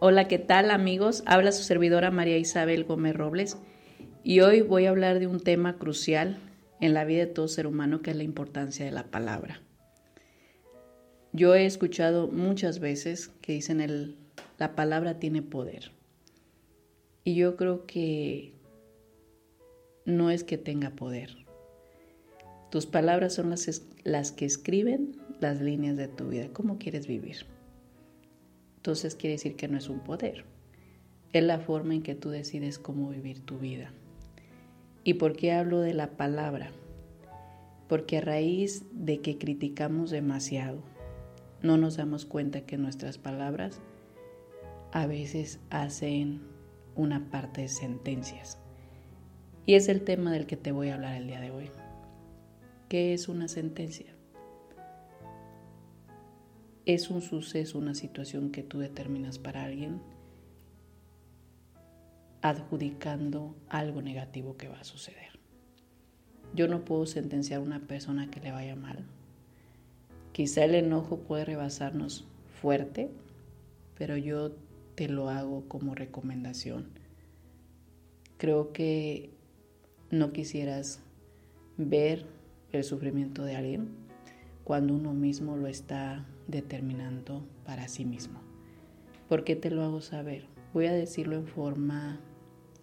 Hola, ¿qué tal amigos? Habla su servidora María Isabel Gómez Robles y hoy voy a hablar de un tema crucial en la vida de todo ser humano que es la importancia de la palabra. Yo he escuchado muchas veces que dicen el, la palabra tiene poder y yo creo que no es que tenga poder. Tus palabras son las, las que escriben las líneas de tu vida, cómo quieres vivir entonces quiere decir que no es un poder. Es la forma en que tú decides cómo vivir tu vida. ¿Y por qué hablo de la palabra? Porque a raíz de que criticamos demasiado, no nos damos cuenta que nuestras palabras a veces hacen una parte de sentencias. Y es el tema del que te voy a hablar el día de hoy. ¿Qué es una sentencia? Es un suceso, una situación que tú determinas para alguien, adjudicando algo negativo que va a suceder. Yo no puedo sentenciar a una persona que le vaya mal. Quizá el enojo puede rebasarnos fuerte, pero yo te lo hago como recomendación. Creo que no quisieras ver el sufrimiento de alguien cuando uno mismo lo está determinando para sí mismo. ¿Por qué te lo hago saber? Voy a decirlo en forma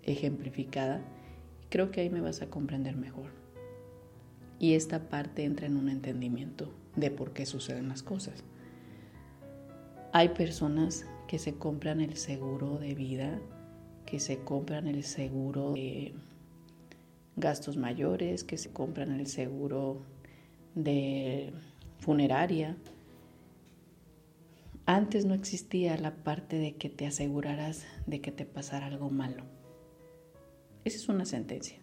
ejemplificada creo que ahí me vas a comprender mejor. Y esta parte entra en un entendimiento de por qué suceden las cosas. Hay personas que se compran el seguro de vida, que se compran el seguro de gastos mayores, que se compran el seguro de funeraria, antes no existía la parte de que te aseguraras de que te pasara algo malo. Esa es una sentencia.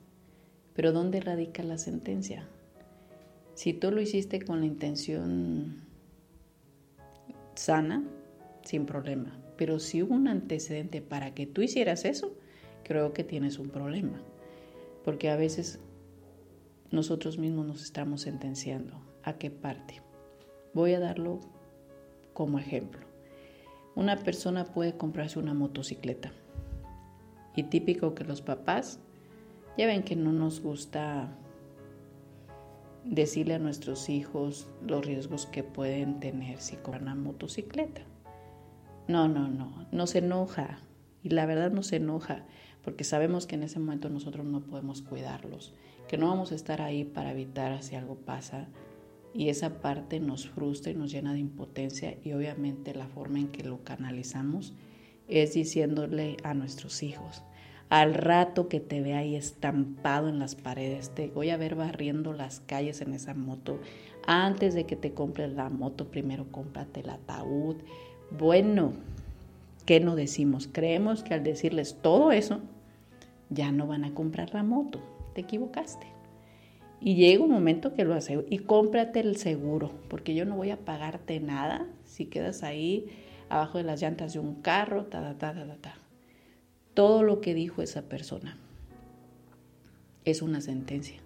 Pero ¿dónde radica la sentencia? Si tú lo hiciste con la intención sana, sin problema. Pero si hubo un antecedente para que tú hicieras eso, creo que tienes un problema. Porque a veces nosotros mismos nos estamos sentenciando. ¿A qué parte? Voy a darlo como ejemplo. Una persona puede comprarse una motocicleta. Y típico que los papás ya ven que no nos gusta decirle a nuestros hijos los riesgos que pueden tener si compran una motocicleta. No, no, no, no se enoja. Y la verdad no se enoja porque sabemos que en ese momento nosotros no podemos cuidarlos, que no vamos a estar ahí para evitar si algo pasa y esa parte nos frustra y nos llena de impotencia y obviamente la forma en que lo canalizamos es diciéndole a nuestros hijos, al rato que te ve ahí estampado en las paredes, te voy a ver barriendo las calles en esa moto, antes de que te compres la moto, primero cómprate el ataúd. Bueno, ¿qué no decimos? Creemos que al decirles todo eso, ya no van a comprar la moto. Te equivocaste. Y llega un momento que lo hace y cómprate el seguro, porque yo no voy a pagarte nada si quedas ahí abajo de las llantas de un carro, ta, ta, ta, ta, ta. Todo lo que dijo esa persona es una sentencia.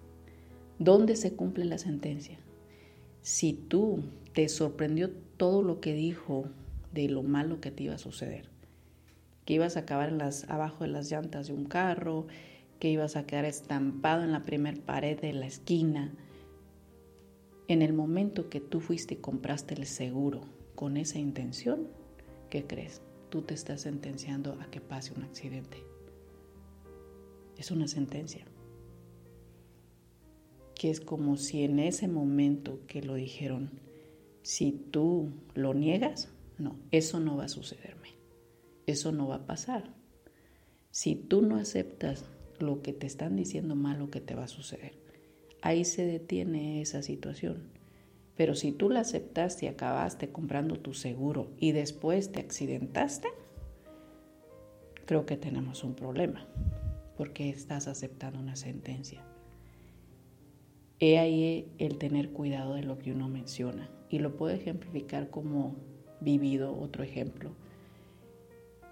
¿Dónde se cumple la sentencia? Si tú te sorprendió todo lo que dijo de lo malo que te iba a suceder, que ibas a acabar en las, abajo de las llantas de un carro, que ibas a quedar estampado en la primer pared de la esquina. En el momento que tú fuiste y compraste el seguro con esa intención, ¿qué crees? Tú te estás sentenciando a que pase un accidente. Es una sentencia. Que es como si en ese momento que lo dijeron, si tú lo niegas, no, eso no va a sucederme. Eso no va a pasar. Si tú no aceptas lo que te están diciendo malo que te va a suceder. Ahí se detiene esa situación. Pero si tú la aceptaste y acabaste comprando tu seguro y después te accidentaste, creo que tenemos un problema, porque estás aceptando una sentencia. He ahí el tener cuidado de lo que uno menciona y lo puedo ejemplificar como vivido otro ejemplo.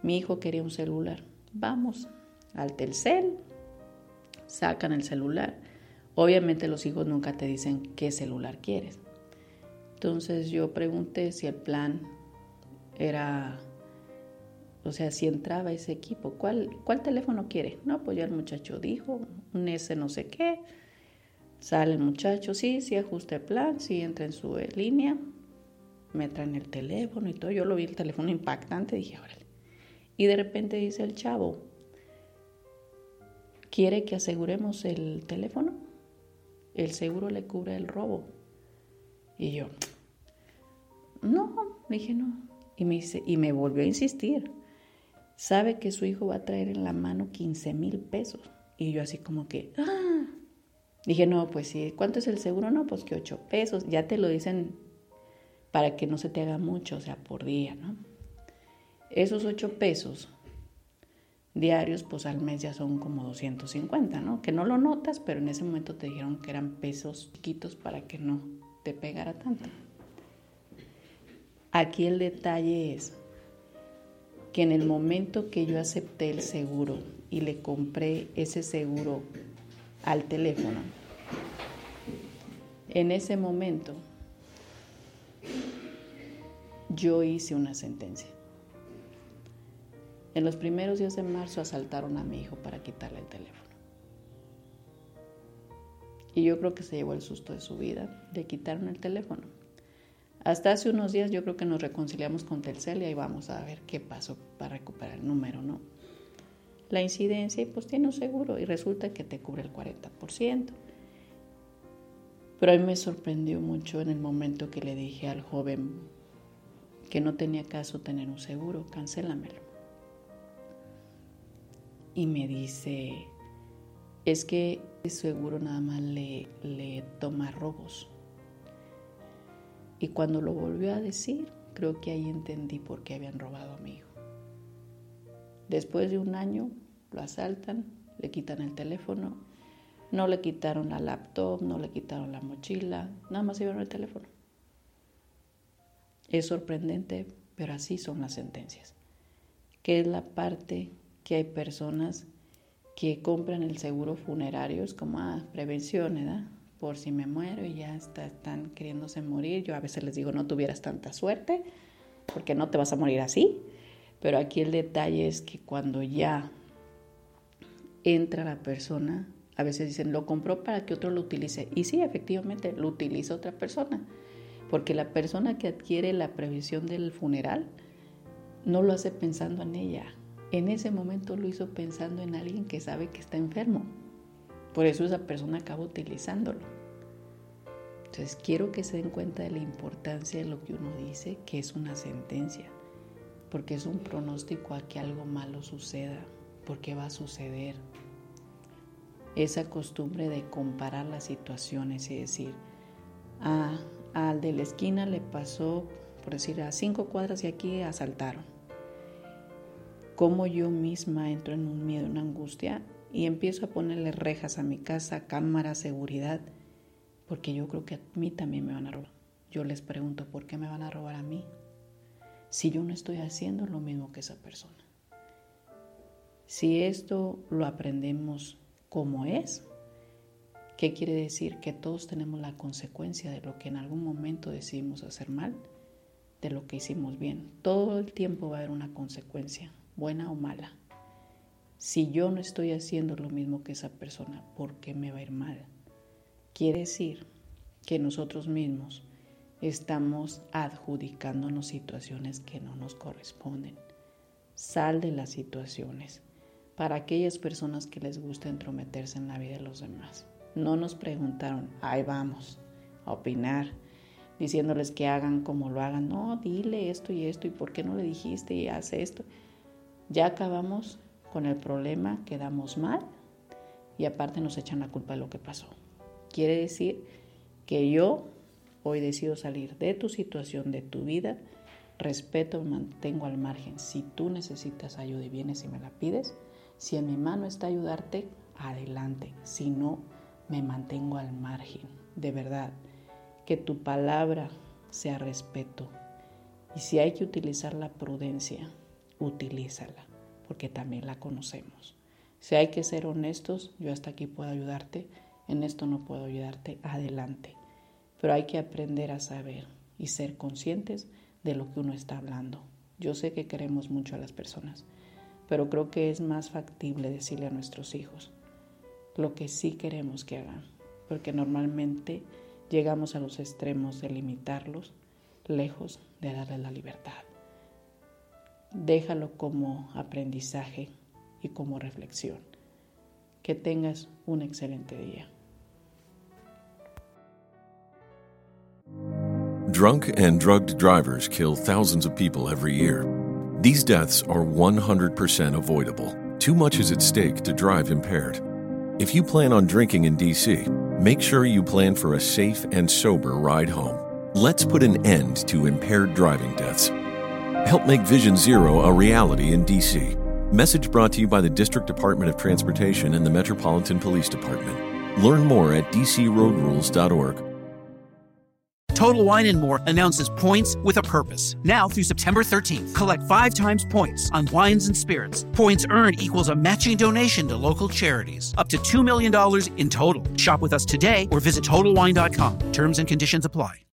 Mi hijo quería un celular. Vamos al Telcel, sacan el celular. Obviamente los hijos nunca te dicen qué celular quieres. Entonces yo pregunté si el plan era o sea, si entraba ese equipo, ¿cuál, ¿cuál teléfono quiere? No, pues ya el muchacho dijo, un S no sé qué. Sale el muchacho, sí, sí ajusta el plan, sí entra en su línea, me traen el teléfono y todo. Yo lo vi el teléfono impactante, dije, órale. Y de repente dice el chavo, ¿quiere que aseguremos el teléfono? El seguro le cubre el robo. Y yo, no, dije no. Y me, dice, y me volvió a insistir sabe que su hijo va a traer en la mano 15 mil pesos. Y yo así como que, ¡ah! Dije, no, pues sí, ¿cuánto es el seguro? No, pues que 8 pesos. Ya te lo dicen para que no se te haga mucho, o sea, por día, ¿no? Esos 8 pesos diarios, pues al mes ya son como 250, ¿no? Que no lo notas, pero en ese momento te dijeron que eran pesos chiquitos para que no te pegara tanto. Aquí el detalle es, que en el momento que yo acepté el seguro y le compré ese seguro al teléfono, en ese momento yo hice una sentencia. En los primeros días de marzo asaltaron a mi hijo para quitarle el teléfono. Y yo creo que se llevó el susto de su vida, le quitaron el teléfono. Hasta hace unos días yo creo que nos reconciliamos con Telcel y ahí vamos a ver qué pasó para recuperar el número, ¿no? La incidencia y pues tiene un seguro y resulta que te cubre el 40%. Pero a mí me sorprendió mucho en el momento que le dije al joven que no tenía caso tener un seguro, cancélamelo. Y me dice, es que seguro nada más le, le toma robos. Y cuando lo volvió a decir, creo que ahí entendí por qué habían robado a mi hijo. Después de un año lo asaltan, le quitan el teléfono, no le quitaron la laptop, no le quitaron la mochila, nada más llevaron el teléfono. Es sorprendente, pero así son las sentencias. Que es la parte que hay personas que compran el seguro funerario, es como ah, prevención, ¿verdad? por si me muero y ya están queriéndose morir. Yo a veces les digo, no tuvieras tanta suerte, porque no te vas a morir así. Pero aquí el detalle es que cuando ya entra la persona, a veces dicen, lo compró para que otro lo utilice. Y sí, efectivamente, lo utiliza otra persona. Porque la persona que adquiere la previsión del funeral no lo hace pensando en ella. En ese momento lo hizo pensando en alguien que sabe que está enfermo. Por eso esa persona acaba utilizándolo. Entonces quiero que se den cuenta de la importancia de lo que uno dice, que es una sentencia, porque es un pronóstico a que algo malo suceda, porque va a suceder. Esa costumbre de comparar las situaciones y decir, ah, al de la esquina le pasó, por decir, a cinco cuadras y aquí asaltaron. Cómo yo misma entro en un miedo, una angustia y empiezo a ponerle rejas a mi casa, cámara, seguridad, porque yo creo que a mí también me van a robar. Yo les pregunto, ¿por qué me van a robar a mí? Si yo no estoy haciendo lo mismo que esa persona. Si esto lo aprendemos como es, ¿qué quiere decir? Que todos tenemos la consecuencia de lo que en algún momento decidimos hacer mal, de lo que hicimos bien. Todo el tiempo va a haber una consecuencia, buena o mala. Si yo no estoy haciendo lo mismo que esa persona, ¿por qué me va a ir mal? Quiere decir que nosotros mismos estamos adjudicándonos situaciones que no nos corresponden. Sal de las situaciones para aquellas personas que les gusta entrometerse en la vida de los demás. No nos preguntaron, ahí vamos, a opinar, diciéndoles que hagan como lo hagan. No, dile esto y esto y por qué no le dijiste y hace esto. Ya acabamos con el problema, quedamos mal y aparte nos echan la culpa de lo que pasó. Quiere decir que yo Hoy decido salir de tu situación, de tu vida. Respeto, me mantengo al margen. Si tú necesitas ayuda y vienes y me la pides, si en mi mano está ayudarte, adelante. Si no, me mantengo al margen. De verdad, que tu palabra sea respeto. Y si hay que utilizar la prudencia, utilízala, porque también la conocemos. Si hay que ser honestos, yo hasta aquí puedo ayudarte, en esto no puedo ayudarte, adelante. Pero hay que aprender a saber y ser conscientes de lo que uno está hablando. Yo sé que queremos mucho a las personas, pero creo que es más factible decirle a nuestros hijos lo que sí queremos que hagan, porque normalmente llegamos a los extremos de limitarlos, lejos de darles la libertad. Déjalo como aprendizaje y como reflexión. Que tengas un excelente día. Drunk and drugged drivers kill thousands of people every year. These deaths are 100% avoidable. Too much is at stake to drive impaired. If you plan on drinking in DC, make sure you plan for a safe and sober ride home. Let's put an end to impaired driving deaths. Help make Vision Zero a reality in DC. Message brought to you by the District Department of Transportation and the Metropolitan Police Department. Learn more at dcroadrules.org. Total Wine and More announces points with a purpose. Now through September 13th, collect five times points on wines and spirits. Points earned equals a matching donation to local charities. Up to $2 million in total. Shop with us today or visit TotalWine.com. Terms and conditions apply.